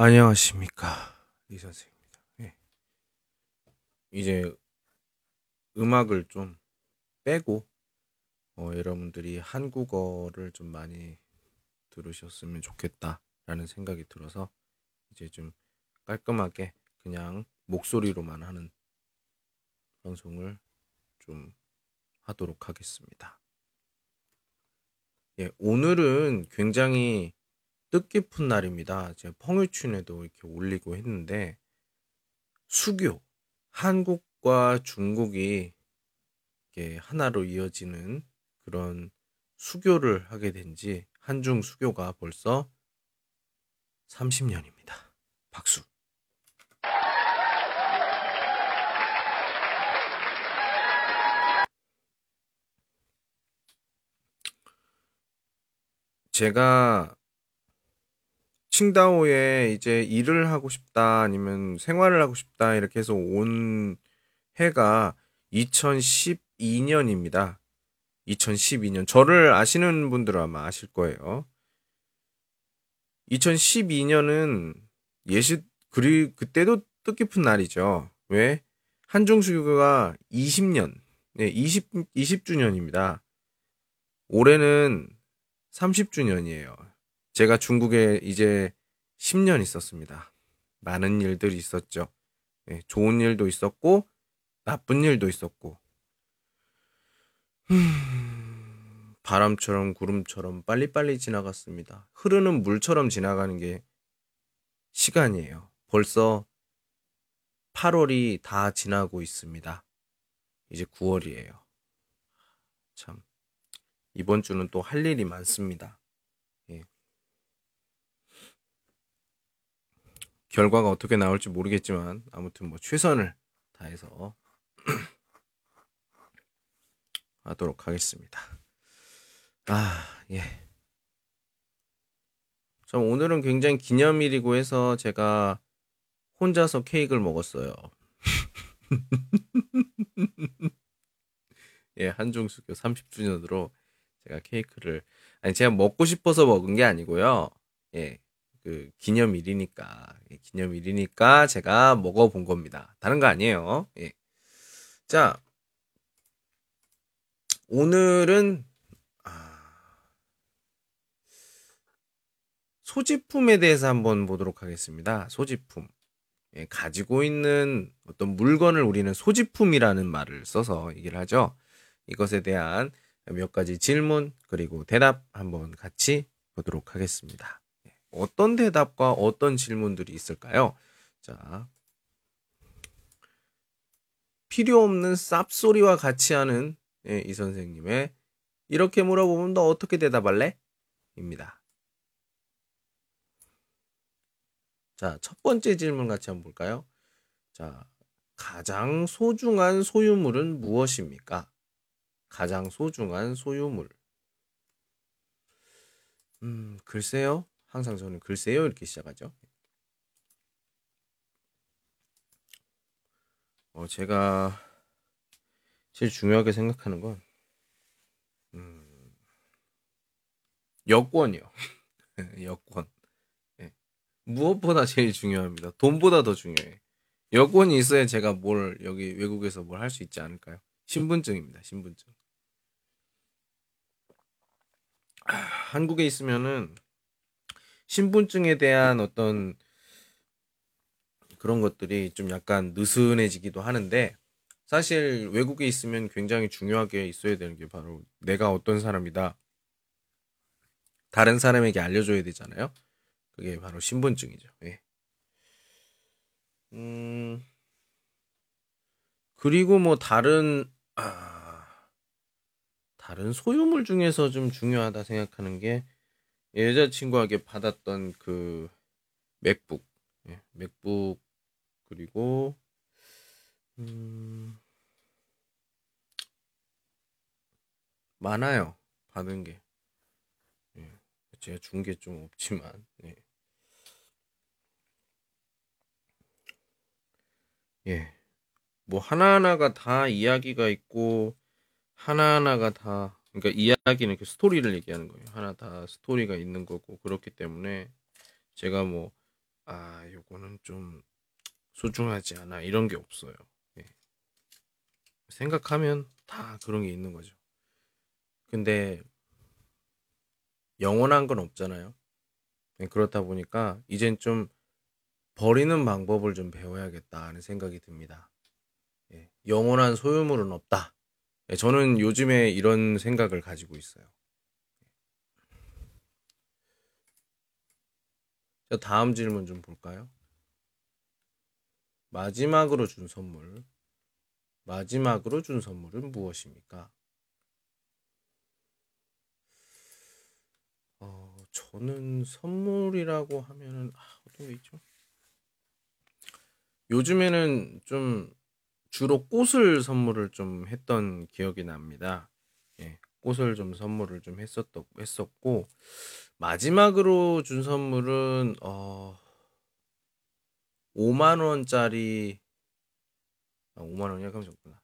안녕하십니까 이 선생입니다. 예. 이제 음악을 좀 빼고 어, 여러분들이 한국어를 좀 많이 들으셨으면 좋겠다라는 생각이 들어서 이제 좀 깔끔하게 그냥 목소리로만 하는 방송을 좀 하도록 하겠습니다. 예, 오늘은 굉장히 뜻깊은 날입니다. 제가 펑유춘에도 이렇게 올리고 했는데 수교 한국과 중국이 하나로 이어지는 그런 수교를 하게 된 지 한중 수교가 벌써 30년입니다. 박수. 제가 칭다오에 이제 일을 하고 싶다 아니면 생활을 하고 싶다 이렇게 해서 온 해가 2012년입니다. 2012년. 저를 아시는 분들은 아마 아실 거예요. 2012년은 예시 그리 그때도 뜻깊은 날이죠. 왜? 한중수교가 20년, 네, 20 20주년입니다. 올해는 30주년이에요. 제가 중국에 이제 10년 있었습니다. 많은 일들이 있었죠. 네, 좋은 일도 있었고, 나쁜 일도 있었고. 음, 바람처럼 구름처럼 빨리빨리 지나갔습니다. 흐르는 물처럼 지나가는 게 시간이에요. 벌써 8월이 다 지나고 있습니다. 이제 9월이에요. 참, 이번 주는 또 할 일이 많습니다. 결과가 어떻게 나올지 모르겠지만 아무튼 뭐 최선을 다해서 하도록 하겠습니다. 아, 예. 참 오늘은 굉장히 기념일이고 해서 제가 혼자서 케이크를 먹었어요. 예, 한중수교 30주년으로 제가 케이크를 아니 제가 먹고 싶어서 먹은 게 아니고요. 예. 그 기념일이니까 예, 기념일이니까 제가 먹어본 겁니다. 다른 거 아니에요. 예. 자 오늘은 아, 소지품에 대해서 한번 보도록 하겠습니다. 소지품 예, 가지고 있는 어떤 물건을 우리는 소지품이라는 말을 써서 얘기를 하죠. 이것에 대한 몇 가지 질문 그리고 대답 한번 같이 보도록 하겠습니다. 어떤 대답과 어떤 질문들이 있을까요? 자, 필요 없는 쌉소리와 같이 하는 예, 이 선생님의 이렇게 물어보면 너 어떻게 대답할래? 입니다. 자, 첫 번째 질문 같이 한번 볼까요? 자, 가장 소중한 소유물은 무엇입니까? 가장 소중한 소유물. 음, 글쎄요. 항상 저는 글쎄요 이렇게 시작하죠. 어, 제가 제일 중요하게 생각하는 건 음, 여권이요. 여권. 네. 무엇보다 제일 중요합니다. 돈보다 더 중요해. 여권이 있어야 제가 뭘 여기 외국에서 뭘 할 수 있지 않을까요? 신분증입니다. 신분증. 아, 한국에 있으면은 신분증에 대한 어떤 그런 것들이 좀 약간 느슨해지기도 하는데 사실 외국에 있으면 굉장히 중요하게 있어야 되는 게 바로 내가 어떤 사람이다. 다른 사람에게 알려줘야 되잖아요. 그게 바로 신분증이죠. 예. 음, 그리고 뭐 다른, 아, 다른 소유물 중에서 좀 중요하다 생각하는 게 여자친구에게 받았던 그 맥북, 예, 맥북 그리고 음, 많아요 받은 게. 예, 제가 준 게 좀 없지만. 예. 예. 뭐 하나하나가 다 이야기가 있고 하나하나가 다 그러니까 이야기는 그 스토리를 얘기하는 거예요. 하나 다 스토리가 있는 거고 그렇기 때문에 제가 뭐 아, 요거는 좀 소중하지 않아. 이런 게 없어요. 예. 생각하면 다 그런 게 있는 거죠. 근데 영원한 건 없잖아요. 예, 그렇다 보니까 이젠 좀 버리는 방법을 좀 배워야겠다 하는 생각이 듭니다. 예, 영원한 소유물은 없다. 예, 저는 요즘에 이런 생각을 가지고 있어요. 자, 다음 질문 좀 볼까요? 마지막으로 준 선물. 마지막으로 준 선물은 무엇입니까? 어, 저는 선물이라고 하면은 아, 어떤 게 있죠? 요즘에는 좀 주로 꽃을 선물을 좀 했던 기억이 납니다. 예, 꽃을 좀 선물을 좀 했었던 했었고 마지막으로 준 선물은 어 5만 원짜리 아, 5만 원이야 그럼 좋구나.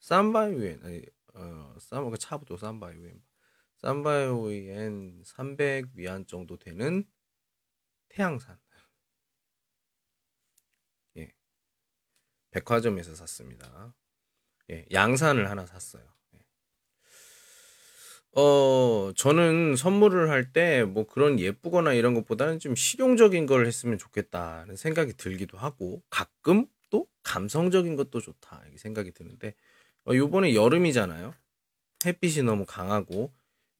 삼바이웬 아니 어 삼바 그 차부터 삼바이웬 삼바이웬 300 위안 정도 되는 태양산 백화점에서 샀습니다. 예 양산을 하나 샀어요. 어, 저는 선물을 할 때 뭐 그런 예쁘거나 이런 것보다는 좀 실용적인 걸 했으면 좋겠다는 생각이 들기도 하고 가끔 또 감성적인 것도 좋다 이렇게 생각이 드는데 어, 요번에 여름이잖아요. 햇빛이 너무 강하고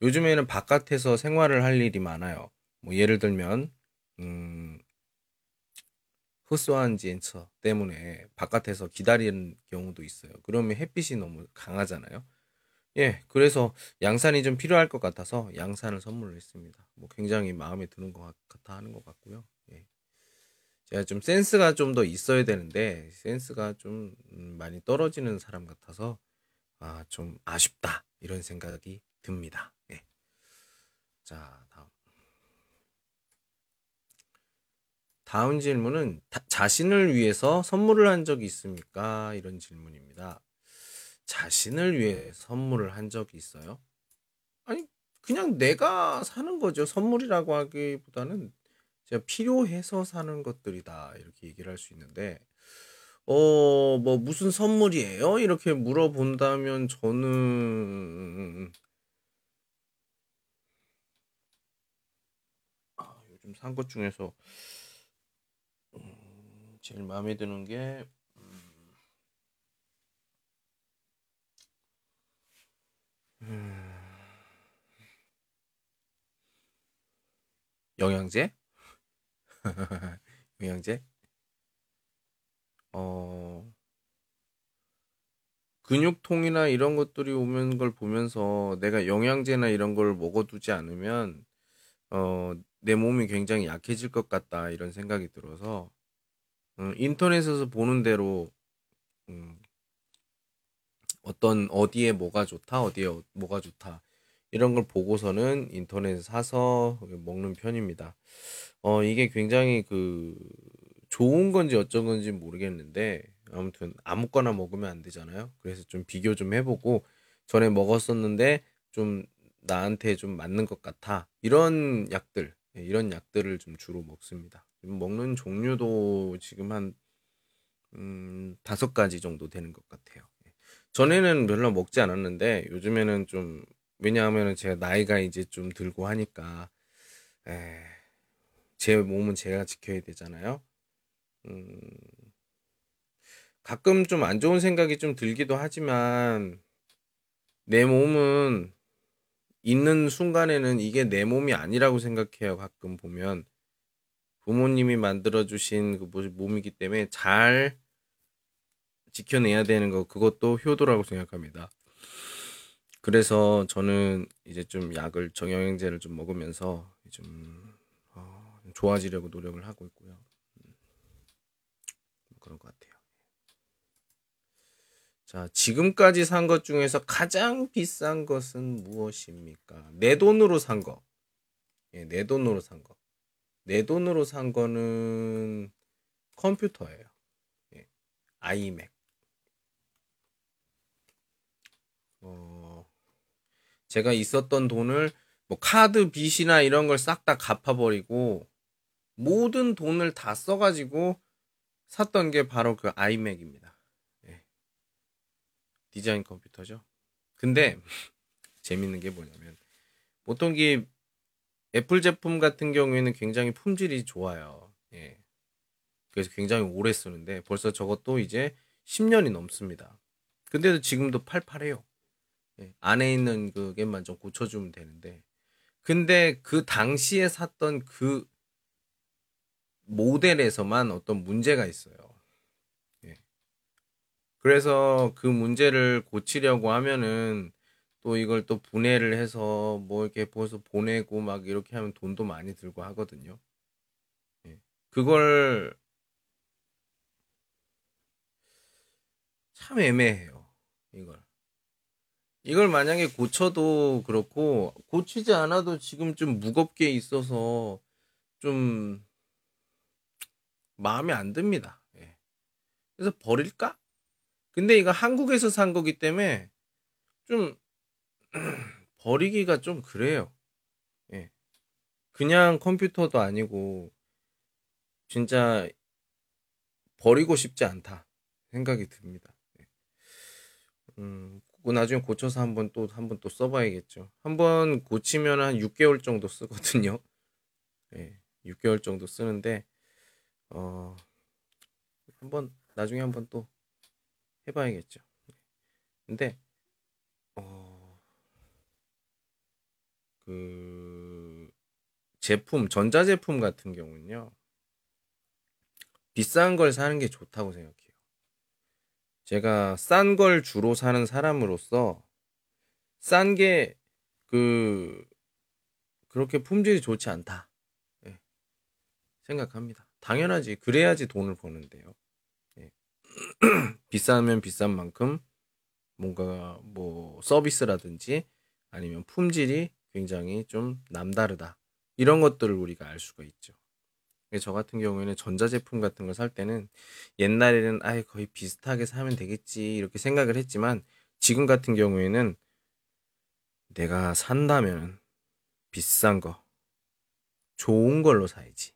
요즘에는 바깥에서 생활을 할 일이 많아요. 뭐 예를 들면 음, 흡수한 지엔처 때문에 바깥에서 기다리는 경우도 있어요. 그러면 햇빛이 너무 강하잖아요. 예, 그래서 양산이 좀 필요할 것 같아서 양산을 선물을 했습니다. 뭐 굉장히 마음에 드는 것 같아 하는 것 같고요. 예. 제가 좀 센스가 좀 더 있어야 되는데 센스가 좀 음, 많이 떨어지는 사람 같아서 아, 좀 아쉽다 이런 생각이 듭니다. 예. 자, 다음. 다음 질문은 자신을 위해서 선물을 한 적이 있습니까? 이런 질문입니다. 자신을 위해 선물을 한 적이 있어요? 아니, 그냥 내가 사는 거죠. 선물이라고 하기보다는 제가 필요해서 사는 것들이다. 이렇게 얘기를 할 수 있는데, 어, 뭐, 무슨 선물이에요? 이렇게 물어본다면 저는, 아, 요즘 산 것 중에서, 음, 제일 마음에 드는 게, 음. 영양제? 영양제? 어, 근육통이나 이런 것들이 오는 걸 보면서 내가 영양제나 이런 걸 먹어두지 않으면, 어, 내 몸이 굉장히 약해질 것 같다, 이런 생각이 들어서, 음, 인터넷에서 보는 대로, 음, 어떤 어디에 뭐가 좋다, 어디에 어, 뭐가 좋다. 이런 걸 보고서는 인터넷에 사서 먹는 편입니다. 어, 이게 굉장히 그 좋은 건지 어쩐 건지 모르겠는데 아무튼 아무거나 먹으면 안 되잖아요. 그래서 좀 비교 좀 해보고 전에 먹었었는데 좀 나한테 좀 맞는 것 같아. 이런 약들, 예, 이런 약들을 좀 주로 먹습니다. 먹는 종류도 지금 한, 음, 다섯 가지 정도 되는 것 같아요. 전에는 별로 먹지 않았는데 요즘에는 좀 왜냐하면 제가 나이가 이제 좀 들고 하니까 에, 제 몸은 제가 지켜야 되잖아요. 음, 가끔 좀 안 좋은 생각이 좀 들기도 하지만 내 몸은 있는 순간에는 이게 내 몸이 아니라고 생각해요. 가끔 보면 부모님이 만들어 주신 그 몸이기 때문에 잘 지켜내야 되는 거 그것도 효도라고 생각합니다. 그래서 저는 이제 좀 약을 정형행제를 좀 먹으면서 좀 어, 좋아지려고 노력을 하고 있고요. 음, 그런 것 같아요. 자, 지금까지 산 것 중에서 가장 비싼 것은 무엇입니까? 내 돈으로 산 거. 예, 내 돈으로 산 거. 내 돈으로 산 거는 컴퓨터예요. 예, 아이맥. 어, 제가 있었던 돈을 뭐 카드 빚이나 이런 걸 싹 다 갚아버리고 모든 돈을 다 써가지고 샀던 게 바로 그 아이맥입니다. 예. 디자인 컴퓨터죠. 근데 재밌는 게 뭐냐면 보통 이 애플 제품 같은 경우에는 굉장히 품질이 좋아요. 예. 그래서 굉장히 오래 쓰는데 벌써 저것도 이제 10년이 넘습니다. 근데도 지금도 팔팔해요. 예. 안에 있는 그게만 좀 고쳐주면 되는데. 근데 그 당시에 샀던 그 모델에서만 어떤 문제가 있어요. 예. 그래서 그 문제를 고치려고 하면은 또 이걸 또 분해를 해서 뭐 이렇게 벌써 보내고 막 이렇게 하면 돈도 많이 들고 하거든요. 예. 그걸 참 애매해요. 이걸. 이걸 만약에 고쳐도 그렇고 고치지 않아도 지금 좀 무겁게 있어서 좀 마음에 안 듭니다. 예. 그래서 버릴까? 근데 이거 한국에서 산 거기 때문에 좀 버리기가 좀 그래요. 예. 그냥 컴퓨터도 아니고 진짜 버리고 싶지 않다 생각이 듭니다. 예. 음, 나중에 고쳐서 한번 또 한 번 또 써봐야겠죠. 한번 고치면 한 6개월 정도 쓰거든요. 예, 6개월 정도 쓰는데 어 한번 나중에 한번 또 해봐야겠죠. 근데 그 제품 전자제품 같은 경우는요 비싼 걸 사는 게 좋다고 생각해요. 제가 싼 걸 주로 사는 사람으로서 싼 게 그 그렇게 품질이 좋지 않다 네. 생각합니다. 당연하지 그래야지 돈을 버는데요. 네. 비싸면 비싼 만큼 뭔가 뭐 서비스라든지 아니면 품질이 굉장히 좀 남다르다. 이런 것들을 우리가 알 수가 있죠. 저 같은 경우에는 전자제품 같은 걸 살 때는 옛날에는 아예 거의 비슷하게 사면 되겠지 이렇게 생각을 했지만 지금 같은 경우에는 내가 산다면 비싼 거, 좋은 걸로 사야지.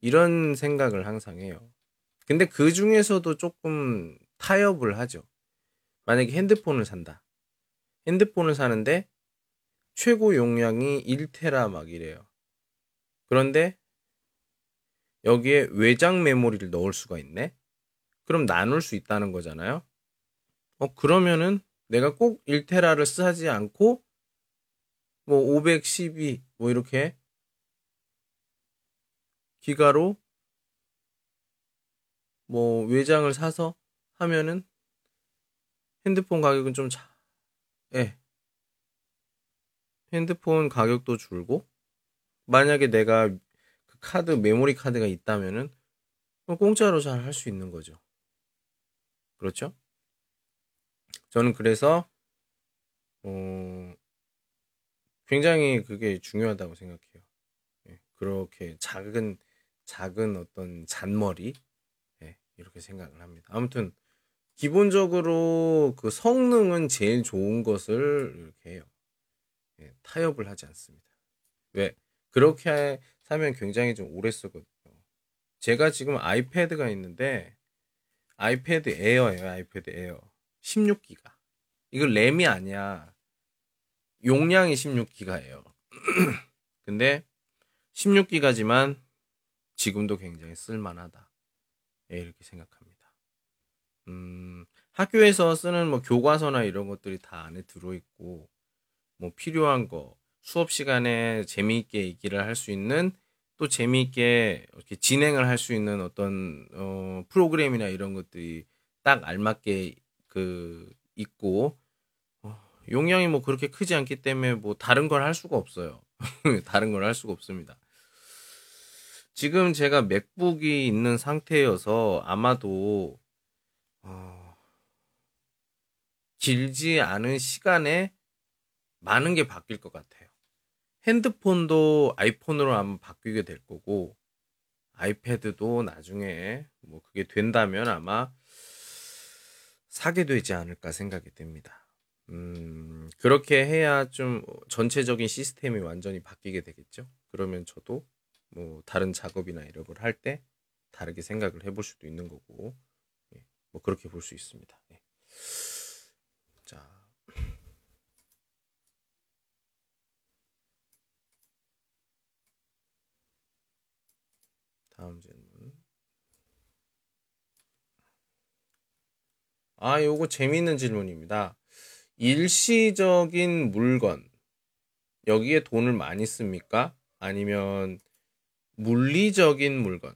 이런 생각을 항상 해요. 근데 그 중에서도 조금 타협을 하죠. 만약에 핸드폰을 산다. 핸드폰을 사는데 최고 용량이 1테라 막 이래요. 그런데 여기에 외장 메모리를 넣을 수가 있네? 그럼 나눌 수 있다는 거잖아요? 어, 그러면은 내가 꼭 1테라를 쓰지 않고 뭐 512, 뭐 이렇게 기가로 뭐 외장을 사서 하면은 핸드폰 가격은 좀 차, 예, 핸드폰 가격도 줄고 만약에 내가 그 카드 메모리 카드가 있다면은 공짜로 잘 할 수 있는 거죠. 그렇죠? 저는 그래서 어, 굉장히 그게 중요하다고 생각해요. 예, 그렇게 작은 작은 어떤 잔머리 예, 이렇게 생각을 합니다. 아무튼 기본적으로 그 성능은 제일 좋은 것을 이렇게 해요. 예, 타협을 하지 않습니다. 왜? 그렇게 사면 굉장히 좀 오래 쓰거든요. 제가 지금 아이패드가 있는데 아이패드 에어예요. 아이패드 에어. 16기가. 이거 램이 아니야. 용량이 16기가예요. 근데 16기가지만 지금도 굉장히 쓸만하다. 예, 이렇게 생각합니다. 음, 학교에서 쓰는 뭐 교과서나 이런 것들이 다 안에 들어있고 뭐 필요한 거 수업 시간에 재미있게 얘기를 할 수 있는 또 재미있게 이렇게 진행을 할 수 있는 어떤 어, 프로그램이나 이런 것들이 딱 알맞게 그 있고 어, 용량이 뭐 그렇게 크지 않기 때문에 뭐 다른 걸 할 수가 없어요. 다른 걸 할 수가 없습니다. 지금 제가 맥북이 있는 상태여서 아마도 어, 길지 않은 시간에 많은 게 바뀔 것 같아요. 핸드폰도 아이폰으로 아마 바뀌게 될 거고, 아이패드도 나중에 뭐 그게 된다면 아마 사게 되지 않을까 생각이 됩니다. 음, 그렇게 해야 좀 전체적인 시스템이 완전히 바뀌게 되겠죠. 그러면 저도 뭐 다른 작업이나 이런 걸 할 때 다르게 생각을 해볼 수도 있는 거고 예, 뭐 그렇게 볼 수 있습니다. 예. 다음 질문. 아, 요거 재미있는 질문입니다. 일시적인 물건. 여기에 돈을 많이 씁니까? 아니면 물리적인 물건.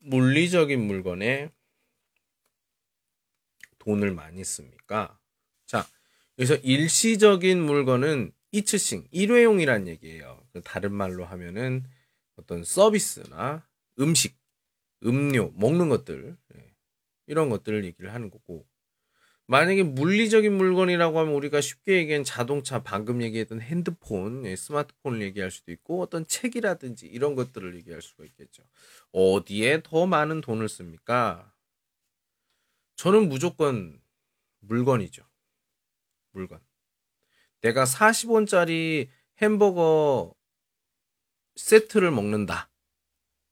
물리적인 물건에 돈을 많이 씁니까? 자, 여기서 일시적인 물건은 이츠싱, 일회용이란 얘기예요. 그 다른 말로 하면은 어떤 서비스나 음식, 음료, 먹는 것들, 예, 이런 것들을 얘기를 하는 거고, 만약에 물리적인 물건이라고 하면 우리가 쉽게 얘기한 자동차, 방금 얘기했던 핸드폰, 예, 스마트폰을 얘기할 수도 있고 어떤 책이라든지 이런 것들을 얘기할 수가 있겠죠. 어디에 더 많은 돈을 씁니까? 저는 무조건 물건이죠. 물건. 내가 40원짜리 햄버거 세트를 먹는다.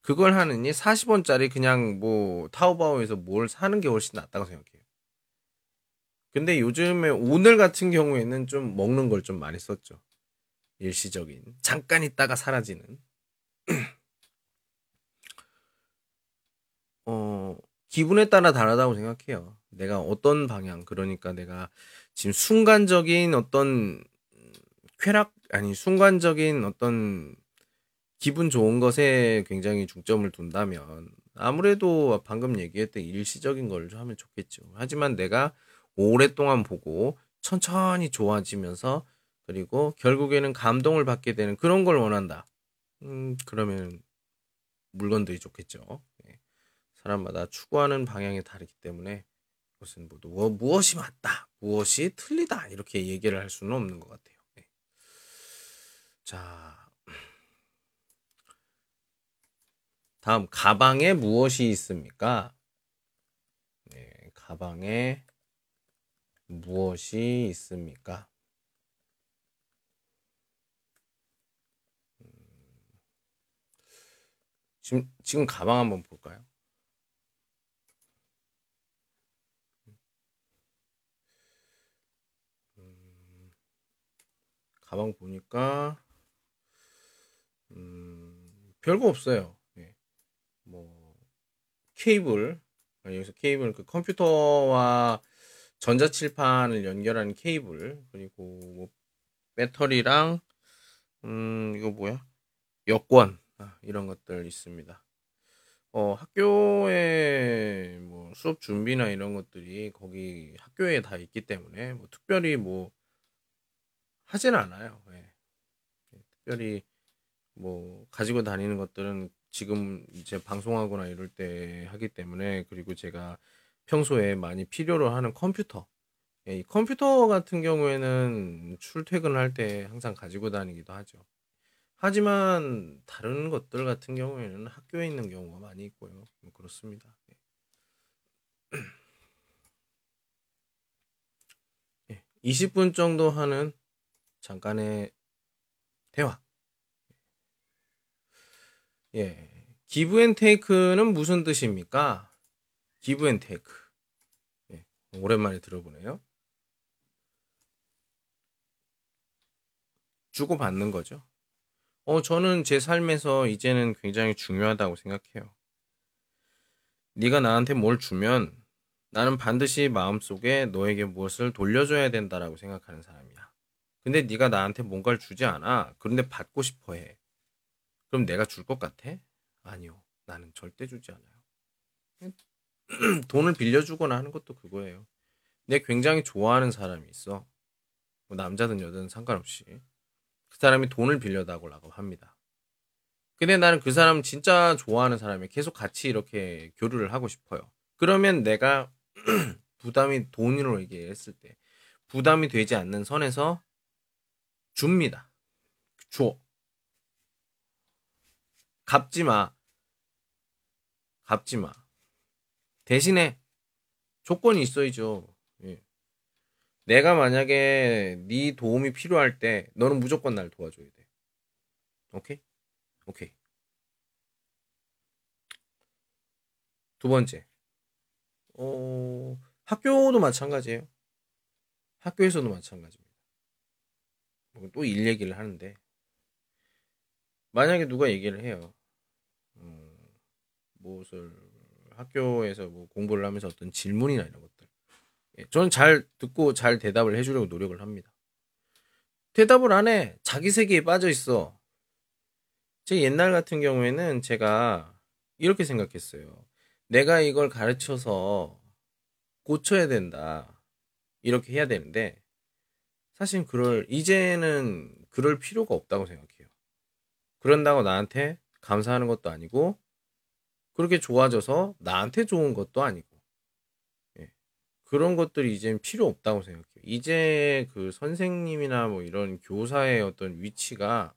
그걸 하느니 40원짜리 그냥 뭐 타오바오에서 뭘 사는 게 훨씬 낫다고 생각해요. 근데 요즘에 오늘 같은 경우에는 좀 먹는 걸 좀 많이 썼죠. 일시적인. 잠깐 있다가 사라지는. 어, 기분에 따라 다르다고 생각해요. 내가 어떤 방향, 그러니까 내가 지금 순간적인 어떤 쾌락, 아니, 순간적인 어떤 기분 좋은 것에 굉장히 중점을 둔다면 아무래도 방금 얘기했던 일시적인 걸좀 하면 좋겠죠. 하지만 내가 오랫동안 보고 천천히 좋아지면서 그리고 결국에는 감동을 받게 되는 그런 걸 원한다. 음, 그러면 물건들이 좋겠죠. 네. 사람마다 추구하는 방향이 다르기 때문에 그것은 모두 뭐, 무엇이 맞다, 무엇이 틀리다 이렇게 얘기를 할 수는 없는 것 같아요. 네. 자, 다음 가방에 무엇이 있습니까? 네, 가방에 무엇이 있습니까? 음, 지금, 지금 가방 한번 볼까요? 음, 가방 보니까 음, 별거 없어요. 케이블 여기서 케이블 그 컴퓨터와 전자칠판을 연결하는 케이블 그리고 뭐 배터리랑 음 이거 뭐야 여권 아, 이런 것들 있습니다. 어 학교에 뭐 수업 준비나 이런 것들이 거기 학교에 다 있기 때문에 뭐 특별히 뭐 하진 않아요. 네. 특별히 뭐 가지고 다니는 것들은 지금 이제 방송하거나 이럴 때 하기 때문에 그리고 제가 평소에 많이 필요로 하는 컴퓨터. 예, 이 컴퓨터 같은 경우에는 출퇴근을 할때 항상 가지고 다니기도 하죠. 하지만 다른 것들 같은 경우에는 학교에 있는 경우가 많이 있고요. 뭐 그렇습니다. 예, 20분 정도 하는 잠깐의 대화. 예. give and take는 무슨 뜻입니까? give and take. 예, 오랜만에 들어보네요. 주고받는 거죠. 어, 저는 제 삶에서 이제는 굉장히 중요하다고 생각해요. 네가 나한테 뭘 주면 나는 반드시 마음속에 너에게 무엇을 돌려줘야 된다라고 생각하는 사람이야. 근데 네가 나한테 뭔가를 주지 않아. 그런데 받고 싶어 해. 그럼 내가 줄 것 같아? 아니요. 나는 절대 주지 않아요. 돈을 빌려주거나 하는 것도 그거예요. 내 굉장히 좋아하는 사람이 있어. 뭐 남자든 여자든 상관없이. 그 사람이 돈을 빌려달라고 합니다. 근데 나는 그 사람 진짜 좋아하는 사람이 계속 같이 이렇게 교류를 하고 싶어요. 그러면 내가 부담이 돈으로 얘기했을 때 부담이 되지 않는 선에서 줍니다. 줘. 갚지 마. 갚지 마. 대신에 조건이 있어야죠. 예. 내가 만약에 네 도움이 필요할 때 너는 무조건 날 도와줘야 돼. 오케이? 오케이. 두 번째. 어, 학교도 마찬가지예요. 학교에서도 마찬가지입니다. 뭐 또일 얘기를 하는데 만약에 누가 얘기를 해요. 어, 무엇을 학교에서 뭐 공부를 하면서 어떤 질문이나 이런 것들. 예, 저는 잘 듣고 잘 대답을 해주려고 노력을 합니다. 대답을 안 해. 자기 세계에 빠져 있어. 제 옛날 같은 경우에는 제가 이렇게 생각했어요. 내가 이걸 가르쳐서 고쳐야 된다. 이렇게 해야 되는데, 사실 그럴, 이제는 그럴 필요가 없다고 생각해요. 그런다고 나한테 감사하는 것도 아니고, 그렇게 좋아져서 나한테 좋은 것도 아니고, 예. 그런 것들이 이젠 필요 없다고 생각해요. 이제 그 선생님이나 뭐 이런 교사의 어떤 위치가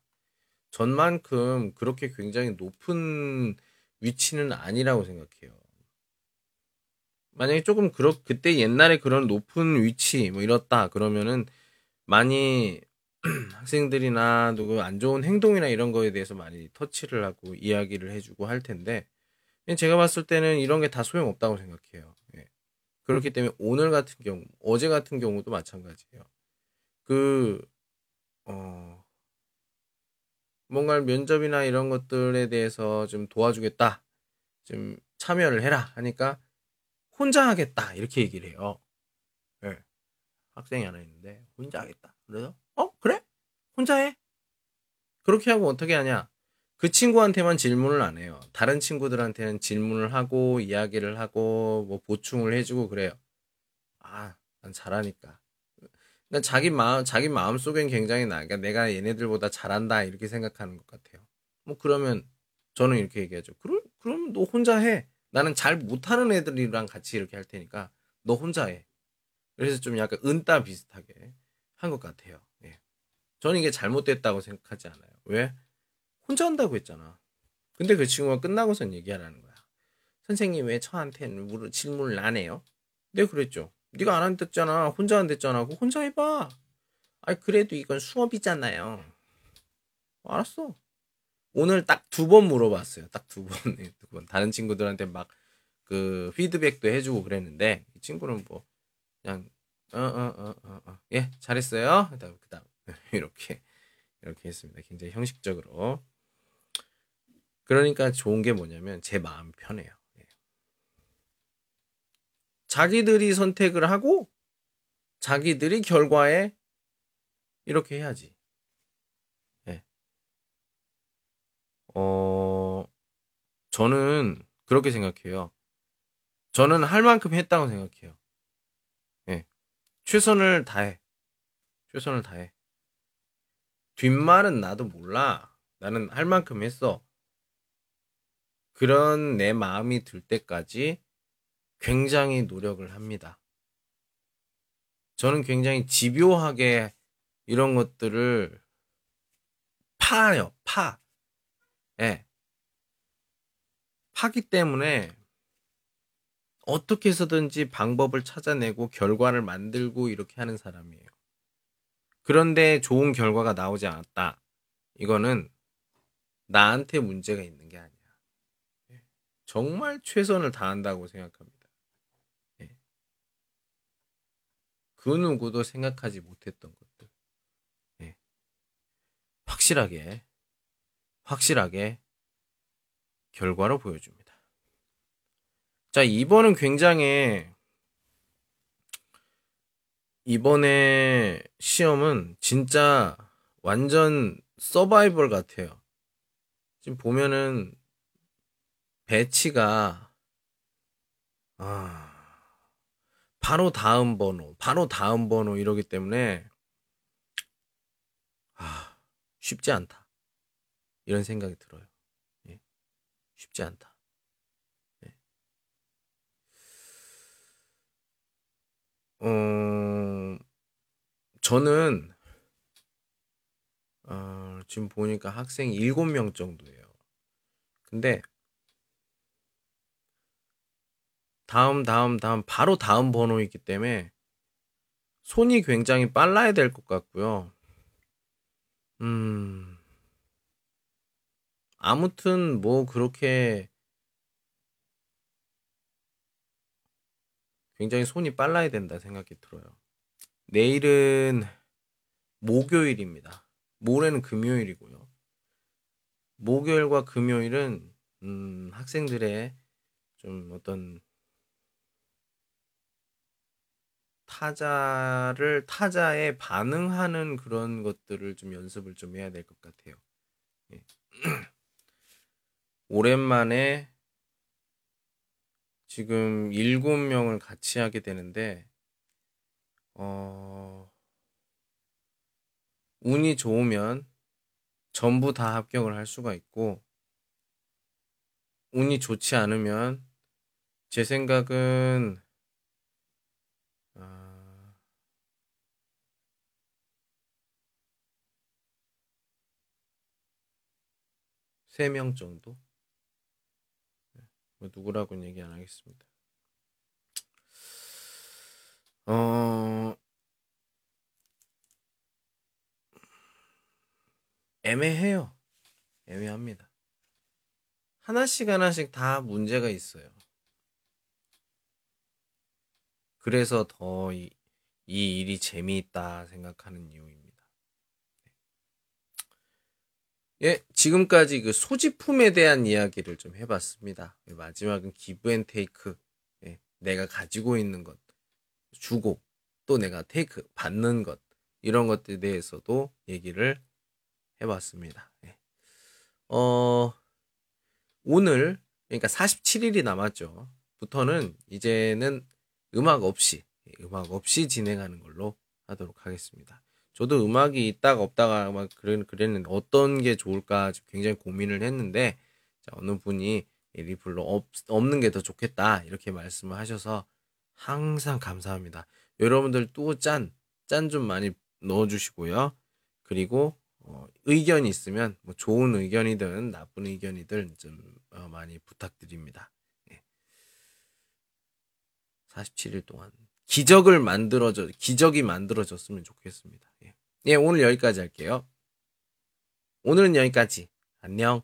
전만큼 그렇게 굉장히 높은 위치는 아니라고 생각해요. 만약에 조금 그렇 그때 옛날에 그런 높은 위치 뭐 이렇다 그러면은 많이 학생들이나 누구 안 좋은 행동이나 이런 거에 대해서 많이 터치를 하고 이야기를 해주고 할 텐데 제가 봤을 때는 이런 게 다 소용없다고 생각해요. 예. 그렇기 때문에 오늘 같은 경우, 어제 같은 경우도 마찬가지예요. 그, 어, 뭔가 면접이나 이런 것들에 대해서 좀 도와주겠다. 좀 참여를 해라. 하니까 혼자 하겠다. 이렇게 얘기를 해요. 예. 학생이 하나 있는데, 혼자 하겠다. 그래서, 어? 혼자 해? 그렇게 하고 어떻게 하냐? 그 친구한테만 질문을 안 해요. 다른 친구들한테는 질문을 하고 이야기를 하고 뭐 보충을 해주고 그래요. 아, 난 잘하니까. 그러니까 자기 마음 자기 마음 속엔 굉장히 나. 그러니까 내가 얘네들보다 잘한다 이렇게 생각하는 것 같아요. 뭐 그러면 저는 이렇게 얘기하죠. 그럼 그럼 너 혼자 해. 나는 잘 못하는 애들이랑 같이 이렇게 할 테니까 너 혼자 해. 그래서 좀 약간 은따 비슷하게 한 것 같아요. 예. 저는 이게 잘못됐다고 생각하지 않아요. 왜? 혼자 한다고 했잖아. 근데 그 친구가 끝나고선 얘기하라는 거야. 선생님 왜 저한테는 물 질문을 안 해요? 내가 그랬죠. 네가 안 한댔잖아. 혼자 한댔잖아. 그 혼자 해봐. 아니 그래도 이건 수업이잖아요. 알았어. 오늘 딱 두 번 물어봤어요. 딱 두 번, 네, 두 번. 다른 친구들한테 막 그 피드백도 해주고 그랬는데 이 친구는 뭐 그냥 어어어어어예 잘했어요. 그다음 그다음 이렇게 이렇게 했습니다. 굉장히 형식적으로. 그러니까 좋은 게 뭐냐면 제 마음 편해요. 예. 자기들이 선택을 하고 자기들이 결과에 이렇게 해야지. 예. 어, 저는 그렇게 생각해요. 저는 할 만큼 했다고 생각해요. 예. 최선을 다해. 최선을 다해. 뒷말은 나도 몰라. 나는 할 만큼 했어. 그런 내 마음이 들 때까지 굉장히 노력을 합니다. 저는 굉장히 집요하게 이런 것들을 파요, 파. 예. 파기 때문에 어떻게 해서든지 방법을 찾아내고 결과를 만들고 이렇게 하는 사람이에요. 그런데 좋은 결과가 나오지 않았다. 이거는 나한테 문제가 있는 게 아니야. 정말 최선을 다한다고 생각합니다. 예. 그 누구도 생각하지 못했던 것들. 예. 확실하게, 확실하게 결과로 보여줍니다. 자, 이번은 굉장히, 이번에 시험은 진짜 완전 서바이벌 같아요. 지금 보면은 배치가 아 바로 다음 번호, 바로 다음 번호 이러기 때문에 아 쉽지 않다 이런 생각이 들어요. 예. 쉽지 않다. 어 저는 어, 지금 보니까 학생이 7명 정도예요. 근데 다음, 다음, 다음, 바로 다음 번호이기 때문에 손이 굉장히 빨라야 될 것 같고요. 음, 아무튼 뭐 그렇게 굉장히 손이 빨라야 된다 생각이 들어요. 내일은 목요일입니다. 모레는 금요일이고요. 목요일과 금요일은 음, 학생들의 좀 어떤 타자를 타자에 반응하는 그런 것들을 좀 연습을 좀 해야 될 것 같아요. 예. 오랜만에 지금 일곱 명을 같이 하게 되는데 어 운이 좋으면 전부 다 합격을 할 수가 있고 운이 좋지 않으면 제 생각은 아, 세명 정도? 뭐 누구라고는 얘기 안 하겠습니다. 어, 애매해요. 애매합니다. 하나씩 하나씩 다 문제가 있어요. 그래서 더 이, 이 일이 재미있다 생각하는 이유입니다. 예, 지금까지 그 소지품에 대한 이야기를 좀 해봤습니다. 마지막은 give and take. 예, 내가 가지고 있는 것, 주고, 또 내가 take, 받는 것, 이런 것들에 대해서도 얘기를 해봤습니다. 예. 어, 오늘, 그러니까 47일이 남았죠. 부터는 이제는 음악 없이, 예, 음악 없이 진행하는 걸로 하도록 하겠습니다. 저도 음악이 있다가 없다가 막 그랬는데 어떤 게 좋을까 굉장히 고민을 했는데 자, 어느 분이 리플로 없, 없는 게 더 좋겠다 이렇게 말씀을 하셔서 항상 감사합니다. 여러분들 또 짠, 짠 좀 많이 넣어주시고요. 그리고 어, 의견이 있으면 뭐 좋은 의견이든 나쁜 의견이든 좀 어, 많이 부탁드립니다. 예. 47일 동안 기적을 만들어져 기적이 만들어졌으면 좋겠습니다. 예. 예, 오늘 여기까지 할게요. 오늘은 여기까지. 안녕.